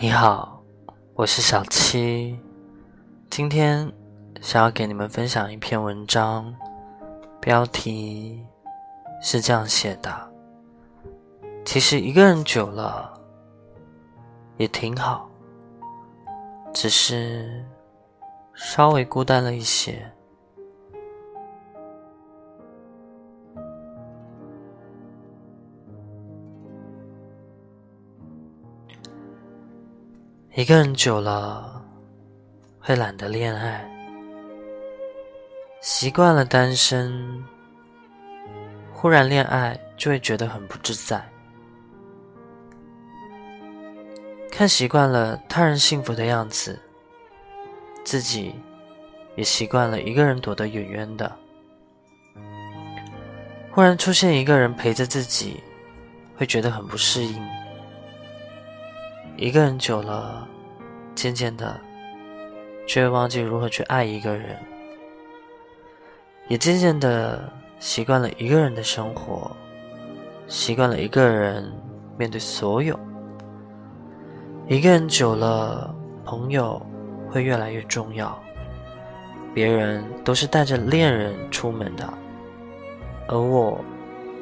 你好，我是小七，今天想要给你们分享一篇文章，标题是这样写的：其实一个人久了也挺好，只是稍微孤单了一些。一个人久了，会懒得恋爱，习惯了单身，忽然恋爱就会觉得很不自在。看习惯了他人幸福的样子，自己也习惯了一个人躲得远远的。忽然出现一个人陪着自己，会觉得很不适应。一个人久了，渐渐的，却会忘记如何去爱一个人，也渐渐的习惯了一个人的生活，习惯了一个人面对所有。一个人久了，朋友会越来越重要。别人都是带着恋人出门的，而我，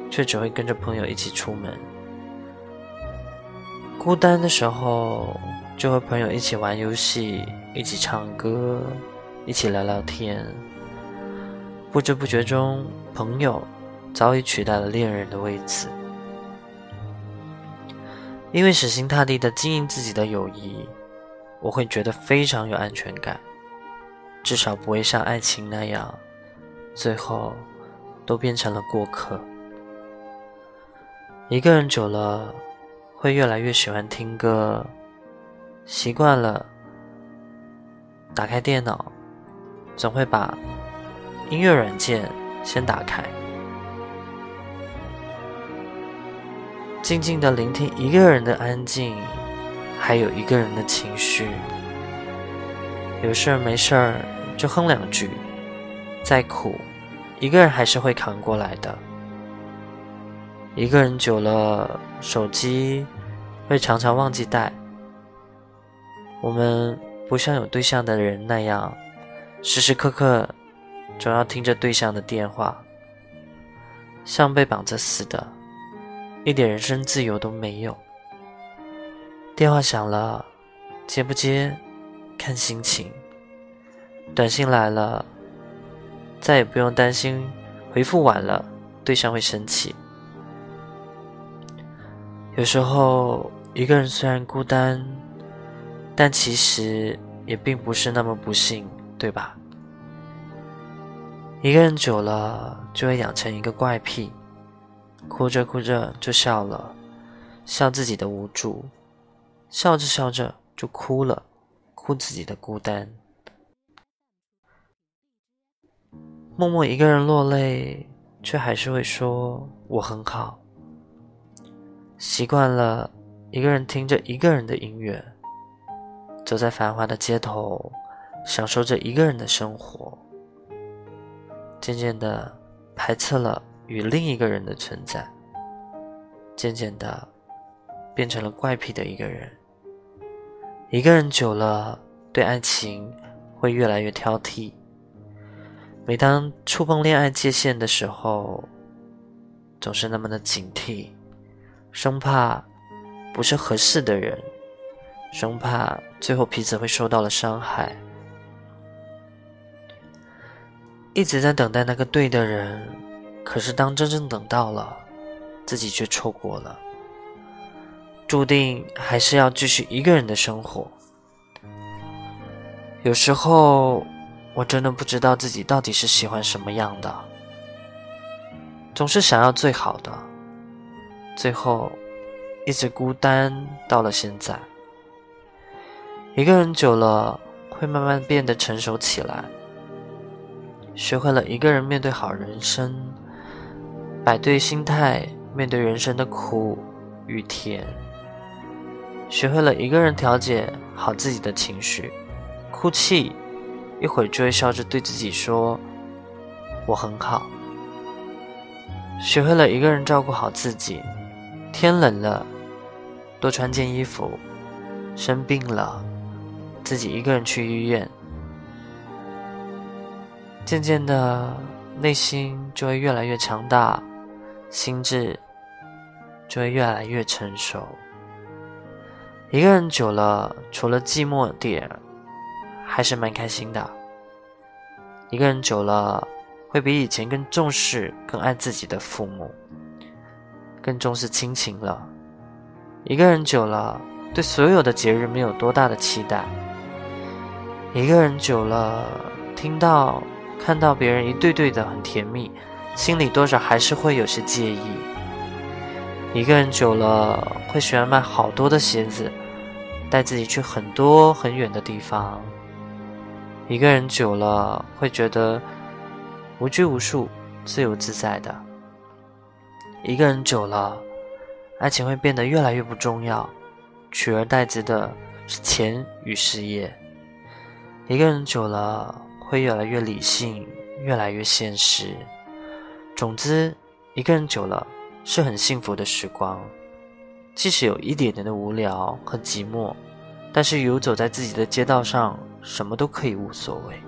却只会跟着朋友一起出门。孤单的时候，就和朋友一起玩游戏，一起唱歌，一起聊聊天。不知不觉中，朋友早已取代了恋人的位置。因为死心塌地的经营自己的友谊，我会觉得非常有安全感，至少不会像爱情那样，最后都变成了过客。一个人久了。会越来越喜欢听歌，习惯了打开电脑，总会把音乐软件先打开，静静的聆听一个人的安静，还有一个人的情绪。有事儿没事儿就哼两句，再苦，一个人还是会扛过来的。一个人久了，手机会常常忘记带。我们不像有对象的人那样，时时刻刻总要听着对象的电话，像被绑着似的，一点人身自由都没有。电话响了，接不接，看心情。短信来了，再也不用担心回复晚了，对象会生气。有时候，一个人虽然孤单，但其实也并不是那么不幸，对吧？一个人久了，就会养成一个怪癖，哭着哭着就笑了，笑自己的无助，笑着笑着就哭了，哭自己的孤单，默默一个人落泪，却还是会说我很好。习惯了一个人听着一个人的音乐，走在繁华的街头，享受着一个人的生活。渐渐的排斥了与另一个人的存在，渐渐的变成了怪癖的一个人。一个人久了，对爱情会越来越挑剔。每当触碰恋爱界限的时候，总是那么的警惕。生怕不是合适的人，生怕最后彼此会受到了伤害，一直在等待那个对的人，可是当真正等到了，自己却错过了，注定还是要继续一个人的生活。有时候我真的不知道自己到底是喜欢什么样的，总是想要最好的。最后，一直孤单到了现在。一个人久了，会慢慢变得成熟起来，学会了一个人面对好人生，摆对心态面对人生的苦与甜，学会了一个人调节好自己的情绪，哭泣一会儿就会笑着对自己说：“我很好。”学会了一个人照顾好自己。天冷了，多穿件衣服；生病了，自己一个人去医院，渐渐的内心就会越来越强大，心智就会越来越成熟。一个人久了，除了寂寞点，还是蛮开心的。一个人久了，会比以前更重视、更爱自己的父母，更重视亲情了。一个人久了，对所有的节日没有多大的期待。一个人久了，听到、看到别人一对对的很甜蜜，心里多少还是会有些介意。一个人久了，会喜欢买好多的鞋子，带自己去很多很远的地方。一个人久了，会觉得无拘无束、自由自在的。一个人久了，爱情会变得越来越不重要，取而代之的是钱与事业。一个人久了，会越来越理性，越来越现实。总之，一个人久了是很幸福的时光，即使有一点点的无聊和寂寞。但是游走在自己的街道上，什么都可以无所谓，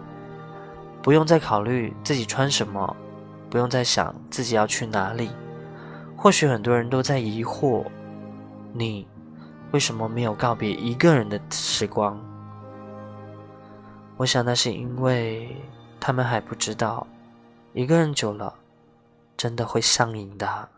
不用再考虑自己穿什么，不用再想自己要去哪里。或许很多人都在疑惑，你为什么没有告别一个人的时光？我想那是因为他们还不知道，一个人久了，真的会上瘾的。